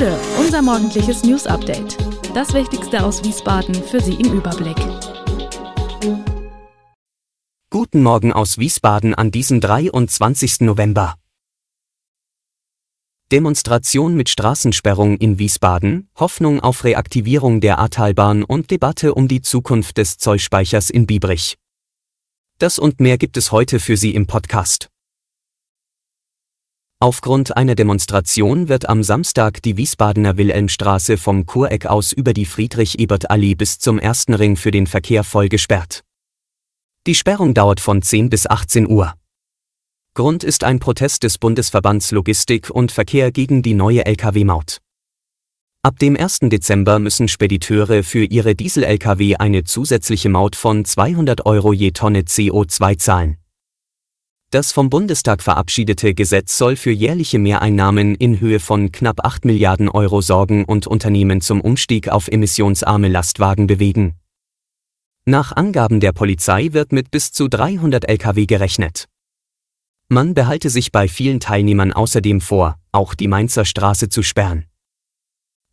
Bude, unser morgendliches News Update. Das Wichtigste aus Wiesbaden für Sie im Überblick. Guten Morgen aus Wiesbaden an diesem 23. November. Demonstration mit Straßensperrung in Wiesbaden, Hoffnung auf Reaktivierung der Ahrtalbahn und Debatte um die Zukunft des Zollspeichers in Biebrich. Das und mehr gibt es heute für Sie im Podcast. Aufgrund einer Demonstration wird am Samstag die Wiesbadener Wilhelmstraße vom Kureck aus über die Friedrich-Ebert-Allee bis zum ersten Ring für den Verkehr voll gesperrt. Die Sperrung dauert von 10 bis 18 Uhr. Grund ist ein Protest des Bundesverbands Logistik und Verkehr gegen die neue Lkw-Maut. Ab dem 1. Dezember müssen Spediteure für ihre Diesel-Lkw eine zusätzliche Maut von 200 Euro je Tonne CO2 zahlen. Das vom Bundestag verabschiedete Gesetz soll für jährliche Mehreinnahmen in Höhe von knapp 8 Milliarden Euro sorgen und Unternehmen zum Umstieg auf emissionsarme Lastwagen bewegen. Nach Angaben der Polizei wird mit bis zu 300 Lkw gerechnet. Man behalte sich bei vielen Teilnehmern außerdem vor, auch die Mainzer Straße zu sperren.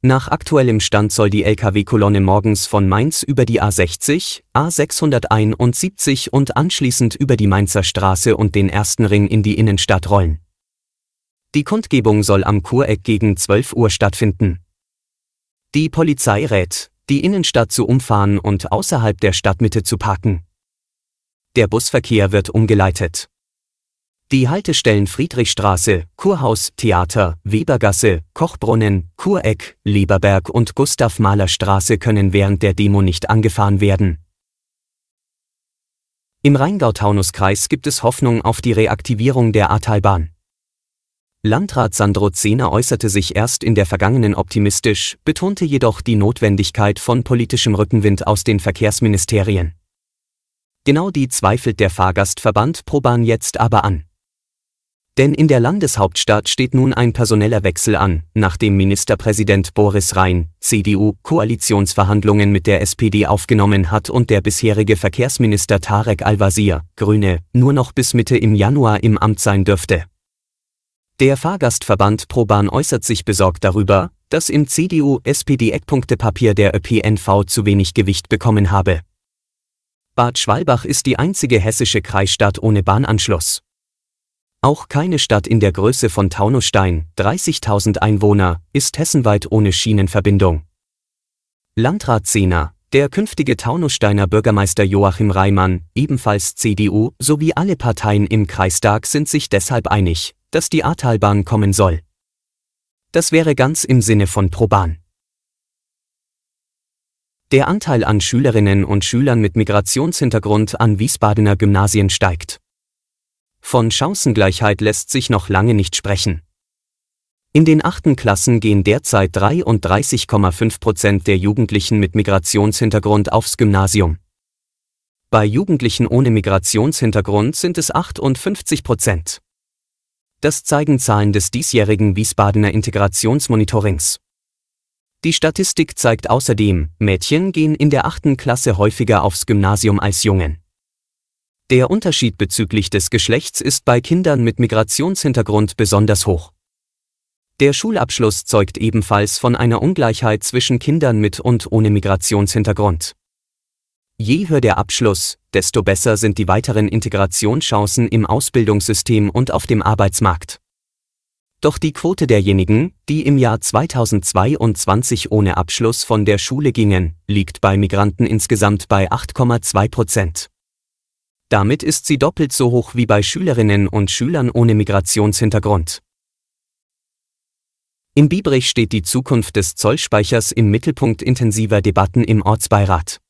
Nach aktuellem Stand soll die Lkw-Kolonne morgens von Mainz über die A60, A671 und anschließend über die Mainzer Straße und den ersten Ring in die Innenstadt rollen. Die Kundgebung soll am Kureck gegen 12 Uhr stattfinden. Die Polizei rät, die Innenstadt zu umfahren und außerhalb der Stadtmitte zu parken. Der Busverkehr wird umgeleitet. Die Haltestellen Friedrichstraße, Kurhaus, Theater, Webergasse, Kochbrunnen, Kureck, Lieberberg und Gustav-Mahler-Straße können während der Demo nicht angefahren werden. Im Rheingau-Taunus-Kreis gibt es Hoffnung auf die Reaktivierung der Ahrtalbahn. Landrat Sandro Zehner äußerte sich erst in der vergangenen optimistisch, betonte jedoch die Notwendigkeit von politischem Rückenwind aus den Verkehrsministerien. Genau die zweifelt der Fahrgastverband Probahn jetzt aber an. Denn in der Landeshauptstadt steht nun ein personeller Wechsel an, nachdem Ministerpräsident Boris Rhein, CDU, Koalitionsverhandlungen mit der SPD aufgenommen hat und der bisherige Verkehrsminister Tarek Al-Wazir, Grüne, nur noch bis Mitte im Januar im Amt sein dürfte. Der Fahrgastverband ProBahn äußert sich besorgt darüber, dass im CDU-SPD-Eckpunktepapier der ÖPNV zu wenig Gewicht bekommen habe. Bad Schwalbach ist die einzige hessische Kreisstadt ohne Bahnanschluss. Auch keine Stadt in der Größe von Taunusstein, 30.000 Einwohner, ist hessenweit ohne Schienenverbindung. Landrat Zehner, der künftige Taunussteiner Bürgermeister Joachim Reimann, ebenfalls CDU, sowie alle Parteien im Kreistag sind sich deshalb einig, dass die Ahrtalbahn kommen soll. Das wäre ganz im Sinne von ProBahn. Der Anteil an Schülerinnen und Schülern mit Migrationshintergrund an Wiesbadener Gymnasien steigt. Von Chancengleichheit lässt sich noch lange nicht sprechen. In den achten Klassen gehen derzeit 33,5 Prozent der Jugendlichen mit Migrationshintergrund aufs Gymnasium. Bei Jugendlichen ohne Migrationshintergrund sind es 58 Prozent. Das zeigen Zahlen des diesjährigen Wiesbadener Integrationsmonitorings. Die Statistik zeigt außerdem, Mädchen gehen in der achten Klasse häufiger aufs Gymnasium als Jungen. Der Unterschied bezüglich des Geschlechts ist bei Kindern mit Migrationshintergrund besonders hoch. Der Schulabschluss zeugt ebenfalls von einer Ungleichheit zwischen Kindern mit und ohne Migrationshintergrund. Je höher der Abschluss, desto besser sind die weiteren Integrationschancen im Ausbildungssystem und auf dem Arbeitsmarkt. Doch die Quote derjenigen, die im Jahr 2022 ohne Abschluss von der Schule gingen, liegt bei Migranten insgesamt bei 8,2 Prozent. Damit ist sie doppelt so hoch wie bei Schülerinnen und Schülern ohne Migrationshintergrund. In Biebrich steht die Zukunft des Zollspeichers im Mittelpunkt intensiver Debatten im Ortsbeirat.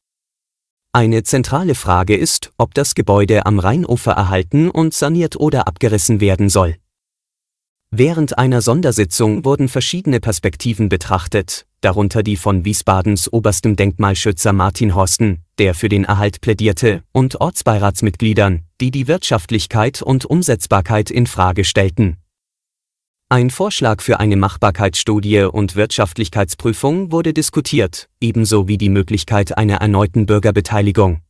Eine zentrale Frage ist, ob das Gebäude am Rheinufer erhalten und saniert oder abgerissen werden soll. Während einer Sondersitzung wurden verschiedene Perspektiven betrachtet, darunter die von Wiesbadens oberstem Denkmalschützer Martin Horsten, der für den Erhalt plädierte, und Ortsbeiratsmitgliedern, die die Wirtschaftlichkeit und Umsetzbarkeit in Frage stellten. Ein Vorschlag für eine Machbarkeitsstudie und Wirtschaftlichkeitsprüfung wurde diskutiert, ebenso wie die Möglichkeit einer erneuten Bürgerbeteiligung.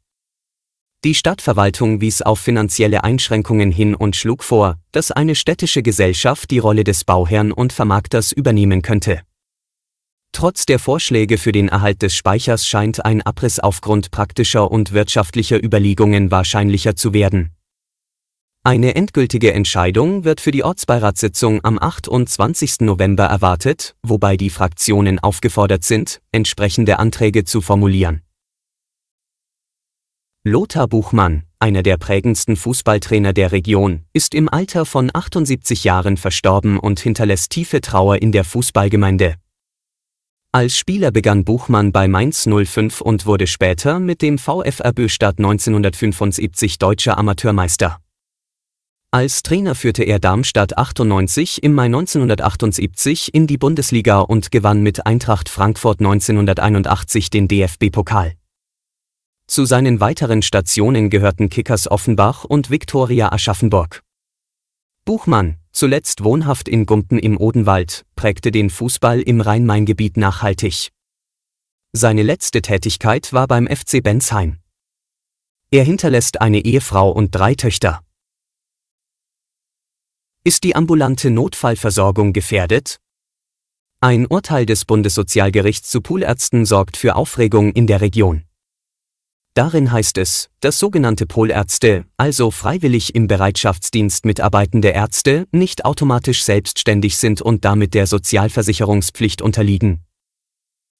Die Stadtverwaltung wies auf finanzielle Einschränkungen hin und schlug vor, dass eine städtische Gesellschaft die Rolle des Bauherrn und Vermarkters übernehmen könnte. Trotz der Vorschläge für den Erhalt des Speichers scheint ein Abriss aufgrund praktischer und wirtschaftlicher Überlegungen wahrscheinlicher zu werden. Eine endgültige Entscheidung wird für die Ortsbeiratssitzung am 28. November erwartet, wobei die Fraktionen aufgefordert sind, entsprechende Anträge zu formulieren. Lothar Buchmann, einer der prägendsten Fußballtrainer der Region, ist im Alter von 78 Jahren verstorben und hinterlässt tiefe Trauer in der Fußballgemeinde. Als Spieler begann Buchmann bei Mainz 05 und wurde später mit dem VfR Böstadt 1975 deutscher Amateurmeister. Als Trainer führte er Darmstadt 98 im Mai 1978 in die Bundesliga und gewann mit Eintracht Frankfurt 1981 den DFB-Pokal. Zu seinen weiteren Stationen gehörten Kickers Offenbach und Viktoria Aschaffenburg. Buchmann, zuletzt wohnhaft in Gumpen im Odenwald, prägte den Fußball im Rhein-Main-Gebiet nachhaltig. Seine letzte Tätigkeit war beim FC Bensheim. Er hinterlässt eine Ehefrau und drei Töchter. Ist die ambulante Notfallversorgung gefährdet? Ein Urteil des Bundessozialgerichts zu Poolärzten sorgt für Aufregung in der Region. Darin heißt es, dass sogenannte Polärzte, also freiwillig im Bereitschaftsdienst mitarbeitende Ärzte, nicht automatisch selbstständig sind und damit der Sozialversicherungspflicht unterliegen.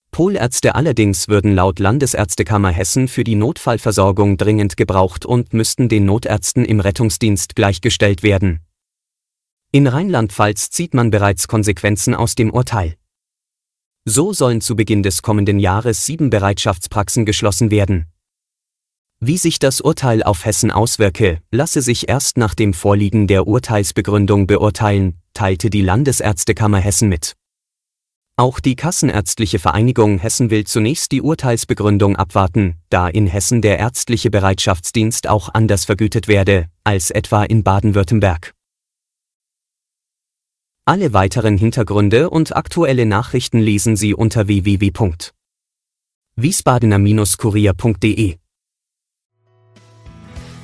Polärzte allerdings würden laut Landesärztekammer Hessen für die Notfallversorgung dringend gebraucht und müssten den Notärzten im Rettungsdienst gleichgestellt werden. In Rheinland-Pfalz zieht man bereits Konsequenzen aus dem Urteil. So sollen zu Beginn des kommenden Jahres sieben Bereitschaftspraxen geschlossen werden. Wie sich das Urteil auf Hessen auswirke, lasse sich erst nach dem Vorliegen der Urteilsbegründung beurteilen, teilte die Landesärztekammer Hessen mit. Auch die Kassenärztliche Vereinigung Hessen will zunächst die Urteilsbegründung abwarten, da in Hessen der ärztliche Bereitschaftsdienst auch anders vergütet werde, als etwa in Baden-Württemberg. Alle weiteren Hintergründe und aktuelle Nachrichten lesen Sie unter www.wiesbadener-kurier.de.